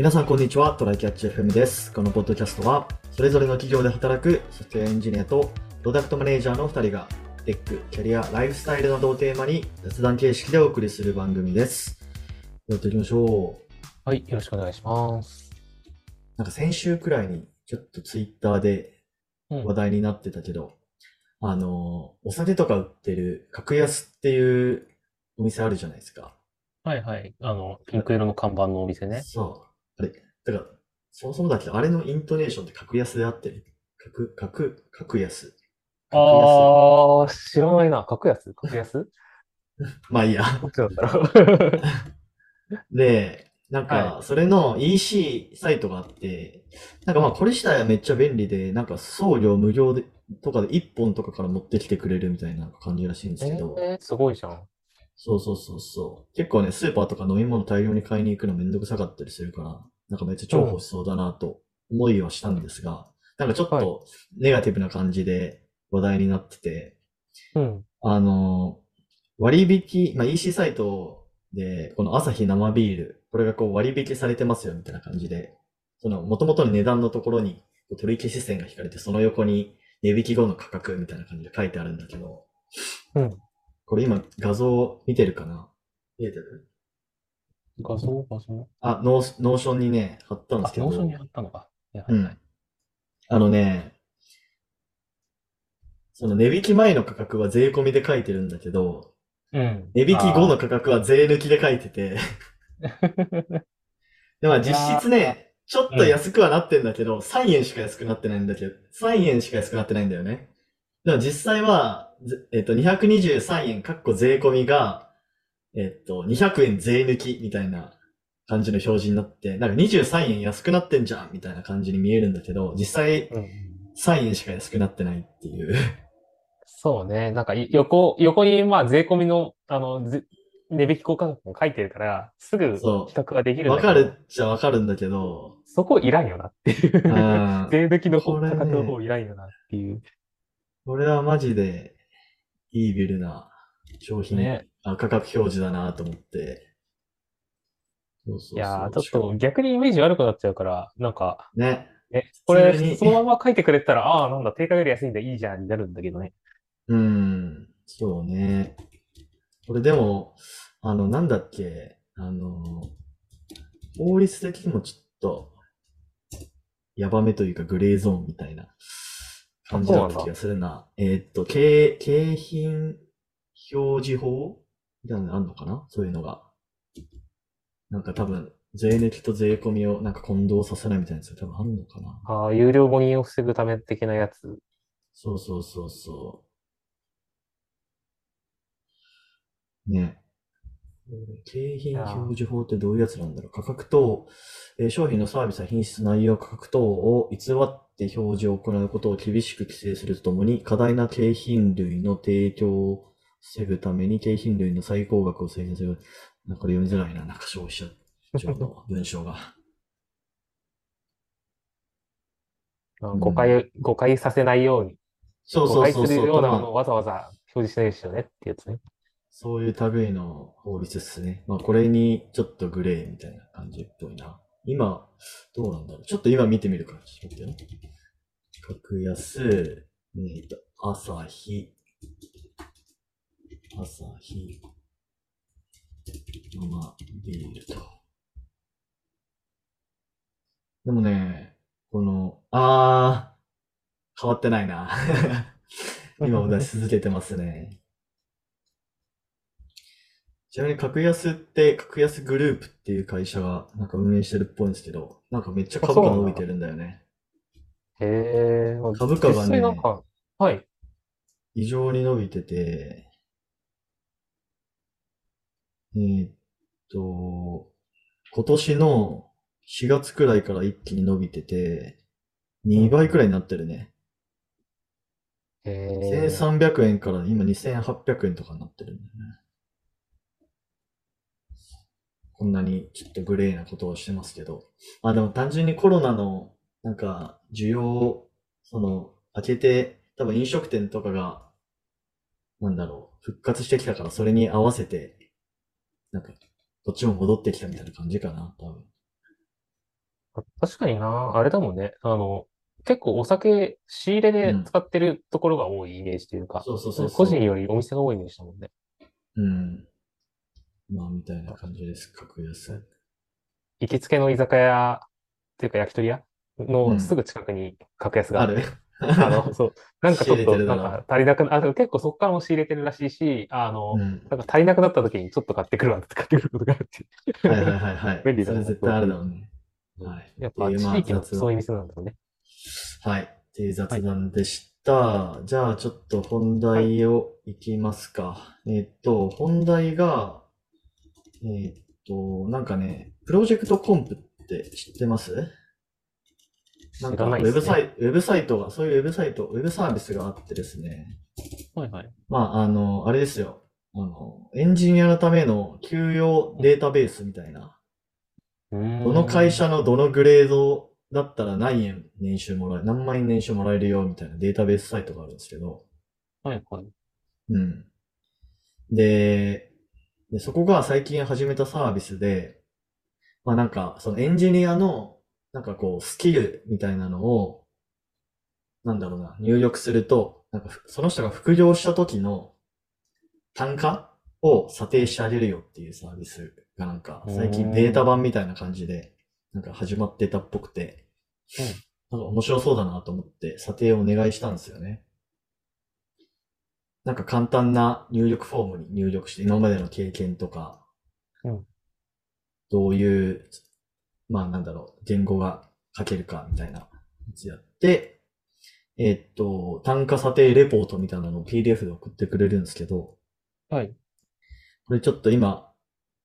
皆さんこんにちは、トライキャッチ FM です。このポッドキャストは、それぞれの企業で働くソフトウェアエンジニアとプロダクトマネージャーの2人が、テック、キャリア、ライフスタイルなどをテーマに雑談形式でお送りする番組です。やっていきましょう。はい、よろしくお願いします。なんか先週くらいにちょっとツイッターでうん話題になってたけど、あの、お酒とか売ってる格安っていうお店あるじゃないですか。はいはい。あの、ピンク色の看板のお店ね。そう。あれ、だから、そもそもだけど、あれのイントネーションって格安であってる格、格、格安。格安。あー、知らないな。格安？格安？まあいいや。どっちなんだろう。で、なんか、はそれの EC サイトがあって、なんかまあこれ自体はめっちゃ便利で、なんか送料無料で、とかで1本とかから持ってきてくれるみたいな感じらしいんですけど、えー、すごいじゃん。そうそうそうそう。結構ね、スーパーとか飲み物大量に買いに行くのめんどくさかったりするから、なんかめっちゃ重宝しそうだなと思いはしたんですが、なんかちょっはいとネガティブな感じで話題になってて、うん。あの、割引、まあ、EC サイトで、この朝日生ビール、これがこう割引されてますよみたいな感じで、その元々の値段のところに取り消し線が引かれて、その横に値引き後の価格みたいな感じで書いてあるんだけど、うん。これ今画像見てるかな？見えてる？画像？画像？あ、ノー Notion にね、貼ったんであす、けど。 Notion に貼ったのか。いやうん。あのね、その値引き前の価格は税込みで書いてるんだけど、うん。値引き後の価格は税抜きで書いてて、でまあ実質ね、ちょっと安くはなってんだけど、3円しか安くなってないんだけど、3円しか安くなってないんだよね。でも実際は、ぜえっと、223円、かっこ税込みが、えっと、200円税抜きみたいな感じの表示になって、なんか23円安くなってんじゃんみたいな感じに見えるんだけど、実際うん。3円しか安くなってないっていう。そうね。なんかい横、横にまあ税込みの、あの、ぜ値引き交換も書いてるから、すぐ比そう較ができるわかるっちゃわかるんだけど、そこいらんよなっていうう。ん 税抜きの価これね格の方いらんよなっていう。これはマジでイービルな商品、ね。あ価格表示だなと思って。そうそうそういやー、ちょっと逆にイメージ悪くなっちゃうから、なんか、ね。え、これそのまま書いてくれたら、ああー、なんだ、定価より安いんだ、いいじゃん、になるんだけどね。うん。そうね。これでも、あの、なんだっけ、あの、法律的にもちょっと、ヤバめというかグレーゾーンみたいな感じだった気がするな。えーっと、景、景品表示法みたいなのあんのかな？そういうのが。なんか多分、税抜きと税込みをなんか混同させないみたいなやつが多分あんのかな？ああ、有料誤認を防ぐため的なやつ。そうそうそうそう。ね。景品表示法ってどういうやつなんだろう？価格等、えー商品のサービスや品質、内容、価格等を偽って表示を行うことを厳しく規制するとともに、過大な景品類の提供を防ぐために、景品類の最高額を制限する。なんかこれ読みづらいな、なんか消費者庁の 文章が。あうん誤解、誤解させないように、そう誤そうそうそう。解するようなまあものをわざわざ表示しないですよねってやつね。そういう類の法律ですね。まあこれにちょっとグレーみたいな感じっぽいな。今、どうなんだろう。ちょっと今見てみるから、ちょっと待ってよ。格安、えっと、朝日、朝日、生ビールと。でもね、この、あー、変わってないな。今も出し続けてますね。ちなみに、格安って、格安グループっていう会社がなんか運営してるっぽいんですけど、なんかめっちゃ株価伸びてるんだよね。へえ、株価がね実際なんか、はい。異常に伸びてて、えーっと、今年の4月くらいから一気に伸びてて、2倍くらいになってるね。へえ、1300円から今2800円とかになってるんだよね。こんなにちょっとグレーなことをしてますけど。あ、でも単純にコロナの、なんか、需要、その、明けて、多分飲食店とかが、なんだろう、復活してきたからそれに合わせて、なんか、こっちも戻ってきたみたいな感じかな、多分。あ確かにな、あれだもんね。あの、結構お酒仕入れでうん使ってるところが多いイメージというか、そうそうそうそう個人よりお店が多いイメージだもんね。うん。まあ、みたいな感じです。格安。行きつけの居酒屋っていうか焼き鳥屋うんのすぐ近くに格安があるあの、そう。なんかちょっと、なんか足りなくな、あ、結構そこからも仕入れてるらしいし、あの、うん。なんか足りなくなった時にちょっと買ってくるわって買ってくることがあるっていう。はいはいはいはい。便利だなそれ絶対あるだろうね。はい。やっぱ地域のそういう店なんだろうね。はい。っていう雑談でした。じゃあ、ちょっと本題をいきますか。えっと、本題が、えっと、なんかね、プロジェクトコンプって知ってます？なん知からウェブサイト、ウェブサイトが、そういうウェブサイト、ウェブサービスがあってですね。はいはい。まあ、あの、あれですよ。あの、エンジニアのための給与データベースみたいな。どの会社のどのグレードだったら何円年収もらえる、何万円年収もらえるよみたいなデータベースサイトがあるんですけど、はいはい。うん。で、でそこが最近始めたサービスで、まあなんか、そのエンジニアの、なんかこう、スキルみたいなのを、なんだろうな、入力すると、なんかふ、その人が副業した時の単価を査定してあげるよっていうサービスがなんか、最近ベータ版みたいな感じで、なんか始まってたっぽくて、なんか面白そうだなと思って査定をお願いしたんですよね。なんか簡単な入力フォームに入力して、今までの経験とか、うんどういう、まあなんだろう、言語が書けるかみたいなやつやって、えーっと、単価査定レポートみたいなのを PDF で送ってくれるんですけど、はい。これちょっと今、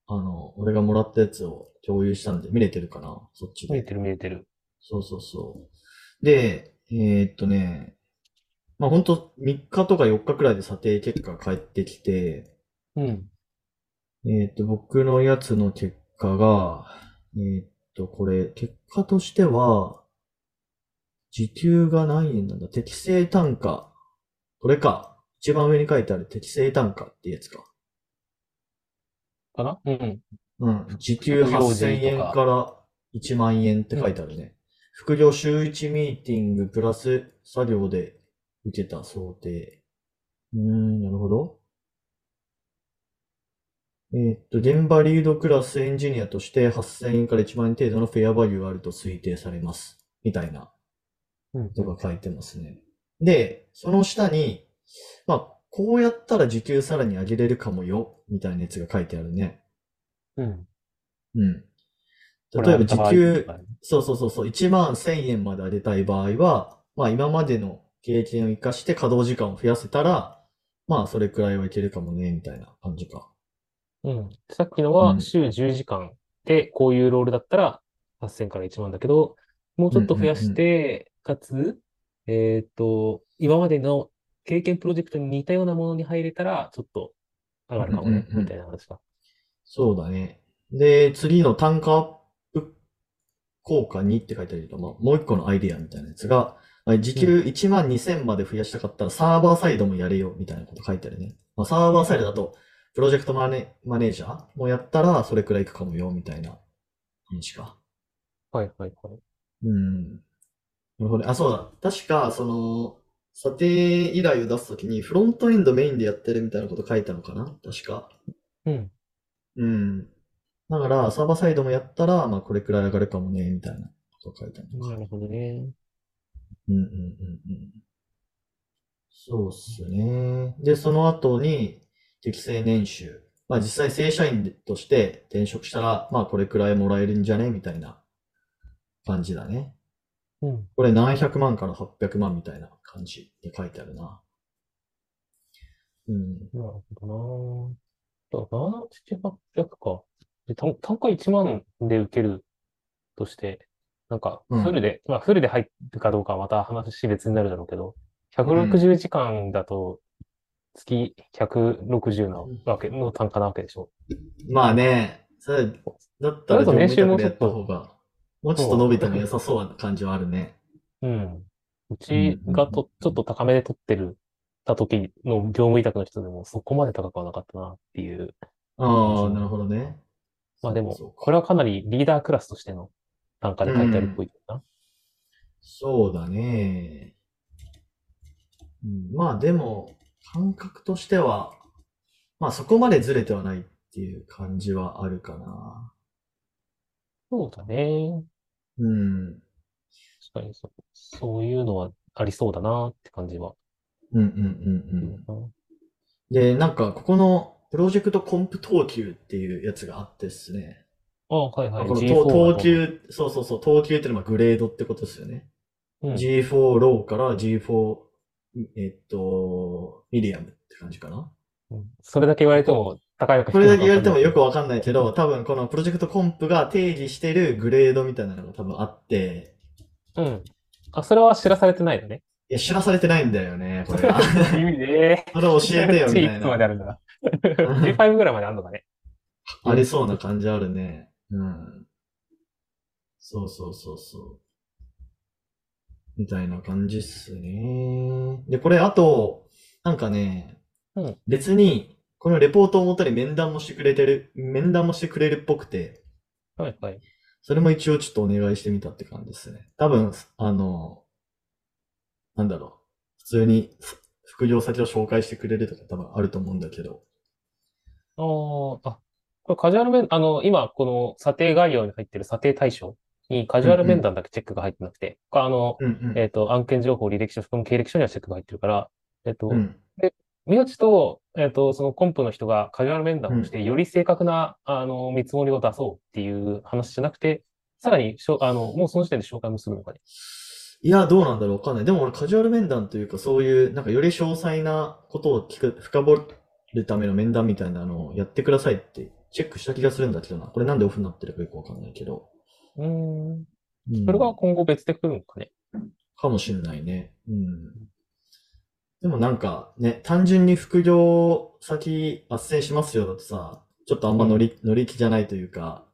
あの、俺がもらったやつを共有したんで見れてるかな？そっちで。見えてる見えてる。そうそうそう。で、えーっとね、まあほんと3日とか4日くらいで査定結果が返ってきて、うん。えーっと、僕のやつの結果が、えーっと、これ、結果としては、時給が何円なんだ？適正単価。これか。一番上に書いてある適正単価ってやつか。かな？うん。うん。時給副業時8000円から1万円って書いてあるね。副業週1ミーティングプラス作業で受けた想定。うーん、なるほど。えーっと、現場リードクラスエンジニアとして8000円から1万円程度のフェアバリューがあると推定されます。みたいなうん。とか書いてますね。で、その下に、まあ、こうやったら時給さらに上げれるかもよ、みたいなやつが書いてあるね。うん。うん。例えば時給そうそうそうそう、1万1000円まで上げたい場合は、まあ今までの経験を活かして稼働時間を増やせたら、まあそれくらいはいけるかもね、みたいな感じか。うん。さっきのうんは週10時間で、こういうロールだったら8000から1万だけど、もうちょっと増やして、かつ、えっと、今までの経験プロジェクトに似たようなものに入れたら、ちょっと上がるかもね、みたいな話か。そうだね。で、次の単価アップ効果2って書いてあるけど、まあもう一個のアイディアみたいなやつが、まあ時給1万2000まで増やしたかったらサーバーサイドもやれよ、みたいなこと書いてあるね。まあサーバーサイドだと、プロジェクトマネマネージャーもやったらそれくらいいくかもよ、みたいな話か。はいはいはい。うん。なるほどね。あ、そうだ。確か、その、査定依頼を出すときに、フロントエンドメインでやってるみたいなこと書いたのかな？確か。うん。うん。だから、サーバーサイドもやったら、まあ、これくらい上がるかもね、みたいなこと書いたのか。なるほどね。うんうんうんうん。そうっすね。で、その後に、適正年収。まあ、実際正社員として転職したら、まあ、これくらいもらえるんじゃねみたいな感じだね。うん。これ700万から800万みたいな感じで書いてあるな。うん。なるほどな。だから7、800か。で、単単価1万で受けるとして、なんか、うんフルで、まあ、フルで入るかどうかはまた話別になるだろうけど、160時間だと、月160なわけの単価なわけでしょ。まあね、それ、だったら年収も業務委託でやった方が、もうちょっと伸びても良さそうな感じはあるね。うん。うちがと、ちょっと高めで取ってる、た時の業務委託の人でもそこまで高くはなかったなっていう。ああ、なるほどね。まあでもこれはかなりリーダークラスとしての単価で書いてあるっぽいな。そうだね。うん、まあでも、感覚としては、まあそこまでずれてはないっていう感じはあるかな。そうだね。うん。確かにそう、そういうのはありそうだなって感じは。うんうんうんうん。で、なんか、ここのプロジェクトコンプ等級っていうやつがあってですね。ああ、はいはい。この G4 等級、そうそうそう、等級っていうのはグレードってことですよね。うん G4 low から G4、えっと、ミディアムって感じかな？うんそれだけ言われても高いのかこれだけ言われてもよくわわかんないけど、多分この PROJECT COMP が定義してるグレードみたいなのが多分あって、うん。あ、それは知らされてないのね。いや、知らされてないんだよね、これが。意味でそれ教えてよ、みたい G いくつまでな。あるんだ G5 ぐらいまであるのかね。ありそうな感じあるね。うん。そうそうそうそう。みたいな感じっすね。で、これ、あと、なんかね、うん別に、このレポートをもとに面談もしてくれてる、面談もしてくれるっぽくて、はいはい。それも一応ちょっとお願いしてみたって感じですね。多分、あの、なんだろう。普通にふ副業先を紹介してくれるとか多分あると思うんだけど。あーあ、これカジュアル面、あの、今、この査定概要に入ってる査定対象にカジュアル面談だけチェックが入ってなくて、これあの、うんうん。えっと、案件情報、履歴書、含む経歴書にはチェックが入ってるから、えっと、うん。宮地と、えっと、そのコンプの人がカジュアル面談をして、より正確な、あの、見積もりを出そうっていう話じゃなくて、さらにしょ、あの、もうその時点で紹介もするのかね。いや、どうなんだろうわかんない。でも俺カジュアル面談というかそういう、なんかより詳細なことを聞く、深掘るための面談みたいなのをやってくださいってチェックした気がするんだけどな。これなんでオフになってるかよくわかんないけど。うーん。うんそれが今後別で来るのかね。かもしんないね。うん。でもなんかね、単純に副業先斡旋しますよだとさ、ちょっとあんま乗り、乗り気じゃないというか、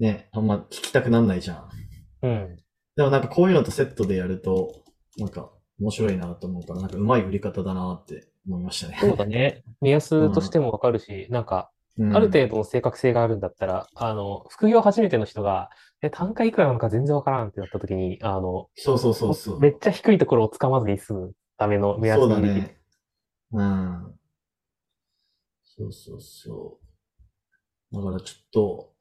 ね、あんま聞きたくなんないじゃん。うん。でもなんかこういうのとセットでやると、なんか面白いなと思うから、なんかうまい売り方だなって思いましたね。そうだね。目安としてもわかるし、なんか、うんある程度の正確性があるんだったら、あの、副業初めての人が、え、単価いくらなのか全然わからんってなった時に、あの、そうそうそうそう。めっちゃ低いところをつかまずに済むための目安そうだ。ね。うん。そうそうそう。だからちょっと、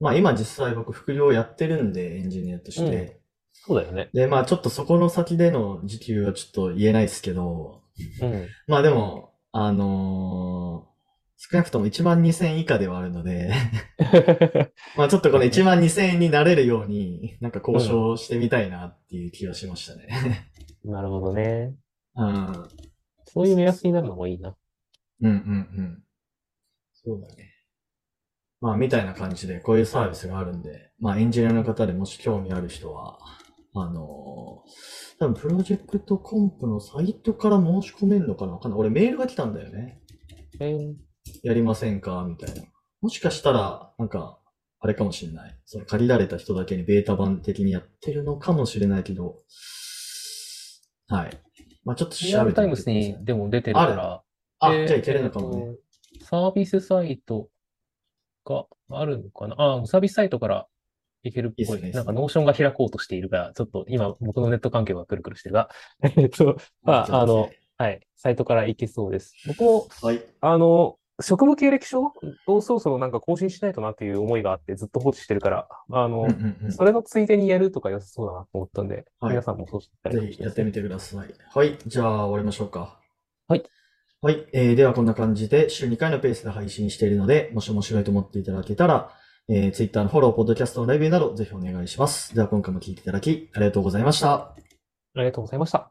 まあ今実際僕副業やってるんで、エンジニアとして。そうだよね。で、まあちょっとそこの先での時給はちょっと言えないですけど、うん。まあでも、あのー少なくとも1万2000円以下ではあるので、まあちょっとこの1万2000円になれるように、なんか交渉してみたいなっていう気がしましたね。なるほどね。うん。そういう目安になるのもいいな。うんうんうん。そうだね。まあみたいな感じでこういうサービスがあるんで、まあエンジニアの方でもし興味ある人は、あのー多分プロジェクトコンプのサイトから申し込めんのかなわかんない。俺メールが来たんだよね。えーやりませんか？みたいな。もしかしたら、なんか、あれかもしれない。その借りられた人だけにベータ版的にやってるのかもしれないけど、はい。まあちょっとリアルタイムス調べてみてくださいにでも出てるから、あ、でじゃあいけるのかもね。えっとサービスサイトがあるのかな？あ、サービスサイトからいけるっぽい。いいねなんか Notion が開こうとしているが、ちょっと今僕のネット環境がくるくるしてるが、えっと、まあ、あの、はい、サイトからいけそうです。僕も、はい。あの、職務経歴書？をそろそろなんか更新しないとなっていう思いがあってずっと放置してるから、あのうん、うんうん。それのついでにやるとか良さそうだなと思ったんで、はい皆さんもそうしてたぜひやってみてください。はい。じゃあ終わりましょうか。はい。はい。えー、ではこんな感じで週2回のペースで配信しているので、もし面白いと思っていただけたら、えー、Twitter のフォロー、ポッドキャストのレビューなどぜひお願いします。では今回も聞いていただきありがとうございました。ありがとうございました。